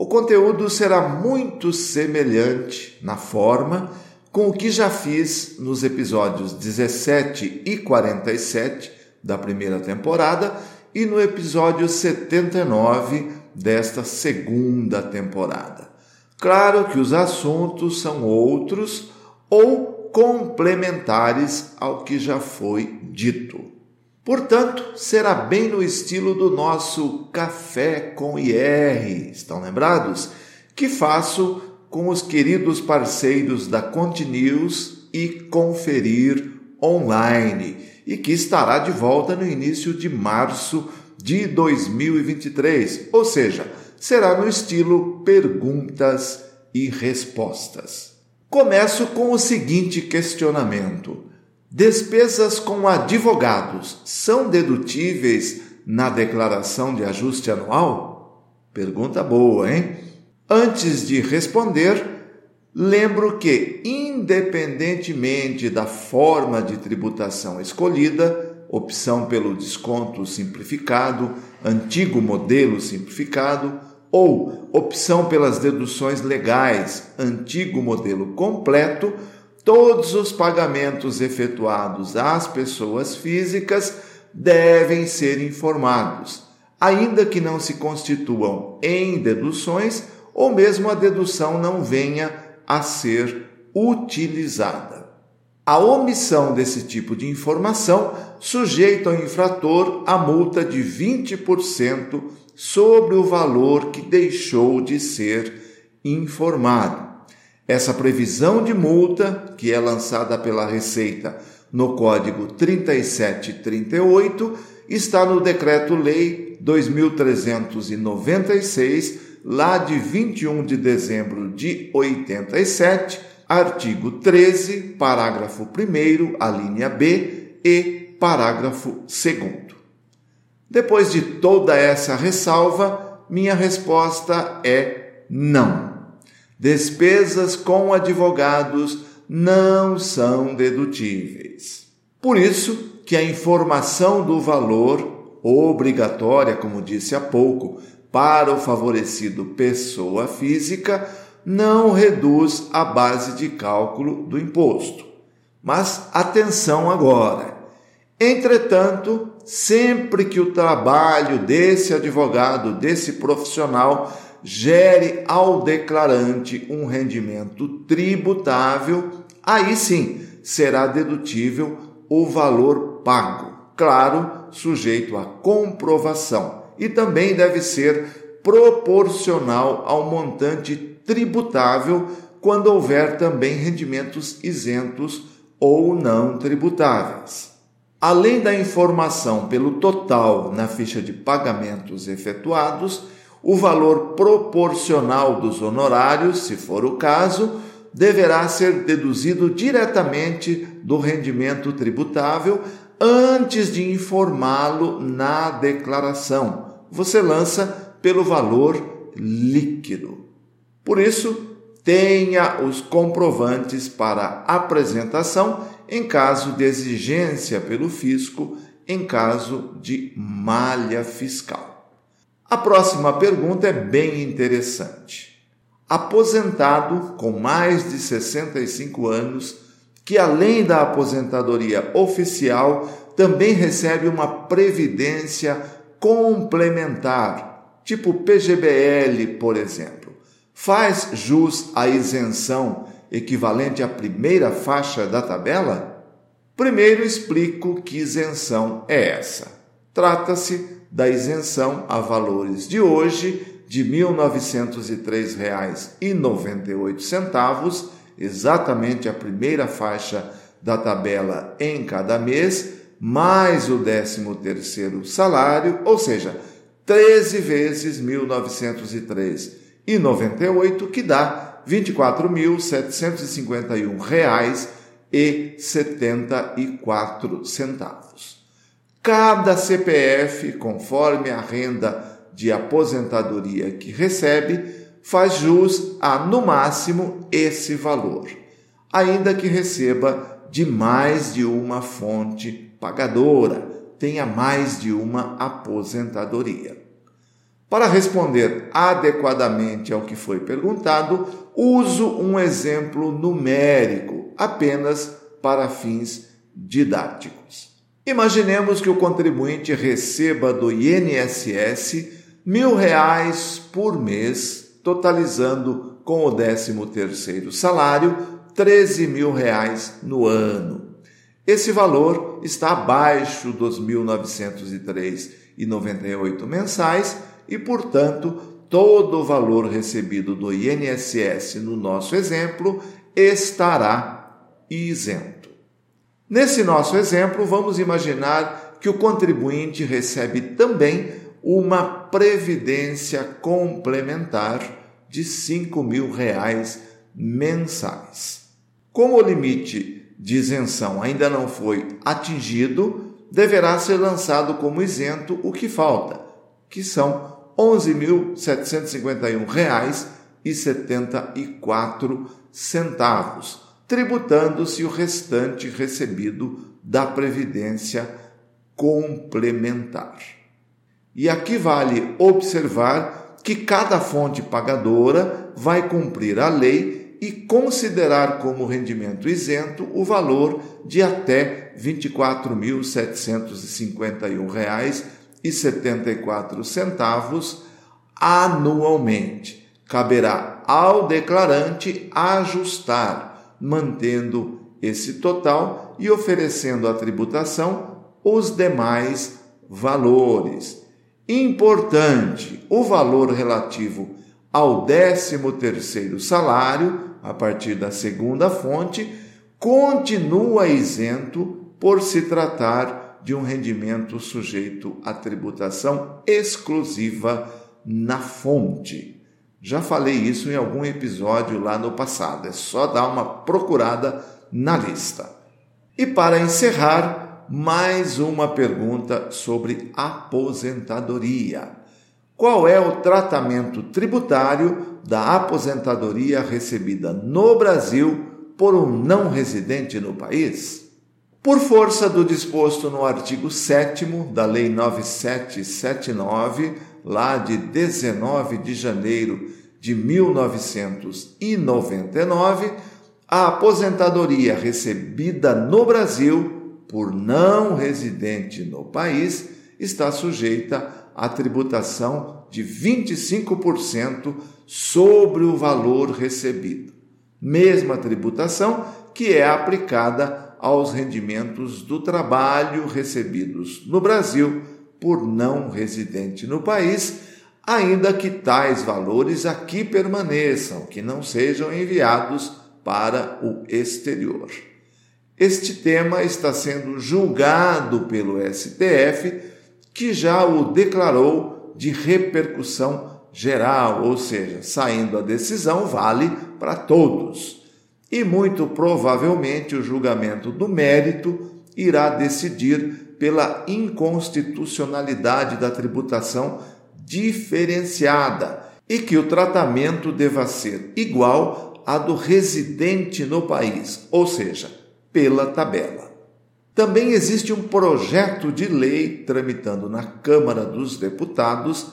o conteúdo será muito semelhante na forma com o que já fiz nos episódios 17 e 47 da primeira temporada e no episódio 79 desta segunda temporada. Claro que os assuntos são outros ou complementares ao que já foi dito. Portanto, será bem no estilo do nosso Café com IR, estão lembrados? Que faço com os queridos parceiros da Continuous e Conferir Online, e que estará de volta no início de março de 2023, ou seja, será no estilo perguntas e respostas. Começo com o seguinte questionamento Despesas com advogados são dedutíveis na declaração de ajuste anual? Pergunta boa, hein? Antes de responder, lembro que, independentemente da forma de tributação escolhida, opção pelo desconto simplificado, antigo modelo simplificado, ou opção pelas deduções legais, antigo modelo completo, todos os pagamentos efetuados às pessoas físicas devem ser informados, ainda que não se constituam em deduções ou mesmo a dedução não venha a ser utilizada. A omissão desse tipo de informação sujeita o infrator a multa de 20% sobre o valor que deixou de ser informado. Essa previsão de multa, que é lançada pela Receita no Código 3738, está no Decreto-Lei 2396, lá de 21 de dezembro de 87, artigo 13, parágrafo 1, a linha B e parágrafo 2. Depois de toda essa ressalva, minha resposta é não. Despesas com advogados não são dedutíveis. Por isso que a informação do valor obrigatória, como disse há pouco, para o favorecido pessoa física não reduz a base de cálculo do imposto. Mas atenção agora. Entretanto, sempre que o trabalho desse advogado, desse profissional, gere ao declarante um rendimento tributável, aí sim será dedutível o valor pago, claro, sujeito à comprovação, e também deve ser proporcional ao montante tributável quando houver também rendimentos isentos ou não tributáveis. Além da informação pelo total na ficha de pagamentos efetuados, o valor proporcional dos honorários, se for o caso, deverá ser deduzido diretamente do rendimento tributável antes de informá-lo na declaração. Você lança pelo valor líquido. Por isso, tenha os comprovantes para apresentação em caso de exigência pelo fisco, em caso de malha fiscal. A próxima pergunta é bem interessante. Aposentado com mais de 65 anos, que além da aposentadoria oficial, também recebe uma previdência complementar, tipo PGBL, por exemplo. Faz jus à isenção equivalente à primeira faixa da tabela? Primeiro explico que isenção é essa. Trata-se da isenção a valores de hoje de R$ 1.903,98, exatamente a primeira faixa da tabela em cada mês, mais o 13º salário, ou seja, 13 vezes R$ 1.903 3.903,98, que dá R$ 24.751,74. Cada CPF, conforme a renda de aposentadoria que recebe, faz jus a, no máximo, esse valor, ainda que receba de mais de uma fonte pagadora, tenha mais de uma aposentadoria. Para responder adequadamente ao que foi perguntado, uso um exemplo numérico, apenas para fins didáticos. Imaginemos que o contribuinte receba do INSS mil reais por mês, totalizando com o 13 terceiro salário 13 mil reais no ano. Esse valor está abaixo dos 1.903,98 mensais e, portanto, todo o valor recebido do INSS no nosso exemplo estará isento. Nesse nosso exemplo, vamos imaginar que o contribuinte recebe também uma previdência complementar de 5 mil reais mensais. Como o limite de isenção ainda não foi atingido, deverá ser lançado como isento o que falta, que são R$ 11.751,74, tributando-se o restante recebido da Previdência Complementar. E aqui vale observar que cada fonte pagadora vai cumprir a lei e considerar como rendimento isento o valor de até R$ 24.751,74 anualmente. Caberá ao declarante ajustar, mantendo esse total e oferecendo à tributação os demais valores. Importante, o valor relativo ao 13º salário, a partir da segunda fonte, continua isento por se tratar de um rendimento sujeito à tributação exclusiva na fonte. Já falei isso em algum episódio lá no passado, é só dar uma procurada na lista. E para encerrar, mais uma pergunta sobre aposentadoria. Qual é o tratamento tributário da aposentadoria recebida no Brasil por um não residente no país? Por força do disposto no artigo 7 da Lei 9779, lá de 19 de janeiro de 1999, a aposentadoria recebida no Brasil por não residente no país está sujeita à tributação de 25% sobre o valor recebido. Mesma tributação que é aplicada aos rendimentos do trabalho recebidos no Brasil por não residente no país, ainda que tais valores aqui permaneçam, que não sejam enviados para o exterior. Este tema está sendo julgado pelo STF, que já o declarou de repercussão geral, ou seja, saindo a decisão vale para todos. E muito provavelmente o julgamento do mérito irá decidir pela inconstitucionalidade da tributação diferenciada e que o tratamento deva ser igual a do residente no país, ou seja, pela tabela. Também existe um projeto de lei tramitando na Câmara dos Deputados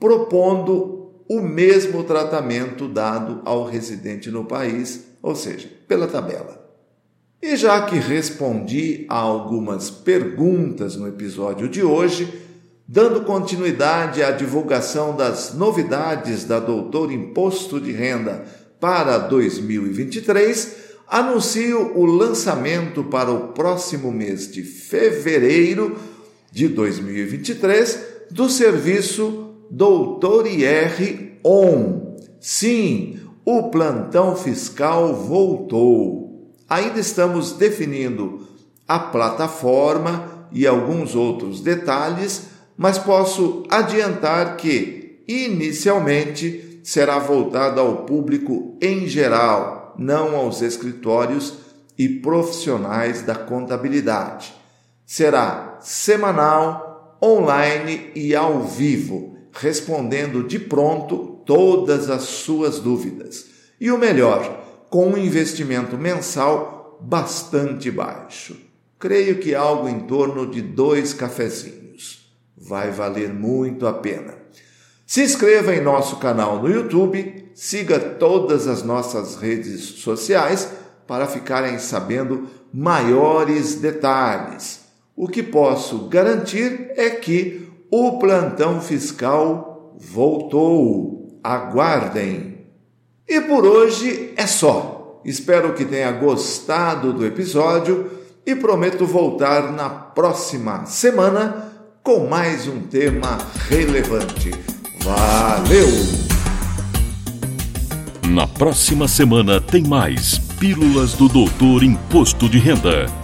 propondo o mesmo tratamento dado ao residente no país, ou seja, pela tabela. E já que respondi a algumas perguntas no episódio de hoje, dando continuidade à divulgação das novidades da Doutor Imposto de Renda para 2023, anuncio o lançamento para o próximo mês de fevereiro de 2023 do serviço Doutor IR On. Sim, o plantão fiscal voltou. Ainda estamos definindo a plataforma e alguns outros detalhes, mas posso adiantar que, inicialmente, será voltada ao público em geral, não aos escritórios e profissionais da contabilidade. Será semanal, online e ao vivo, respondendo de pronto todas as suas dúvidas. E o melhor, com um investimento mensal bastante baixo. Creio que algo em torno de dois cafezinhos. Vai valer muito a pena. Se inscreva em nosso canal no YouTube, siga todas as nossas redes sociais para ficarem sabendo maiores detalhes. O que posso garantir é que o plantão fiscal voltou. Aguardem! E por hoje é só. Espero que tenha gostado do episódio e prometo voltar na próxima semana com mais um tema relevante. Valeu! Na próxima semana tem mais Pílulas do Doutor Imposto de Renda.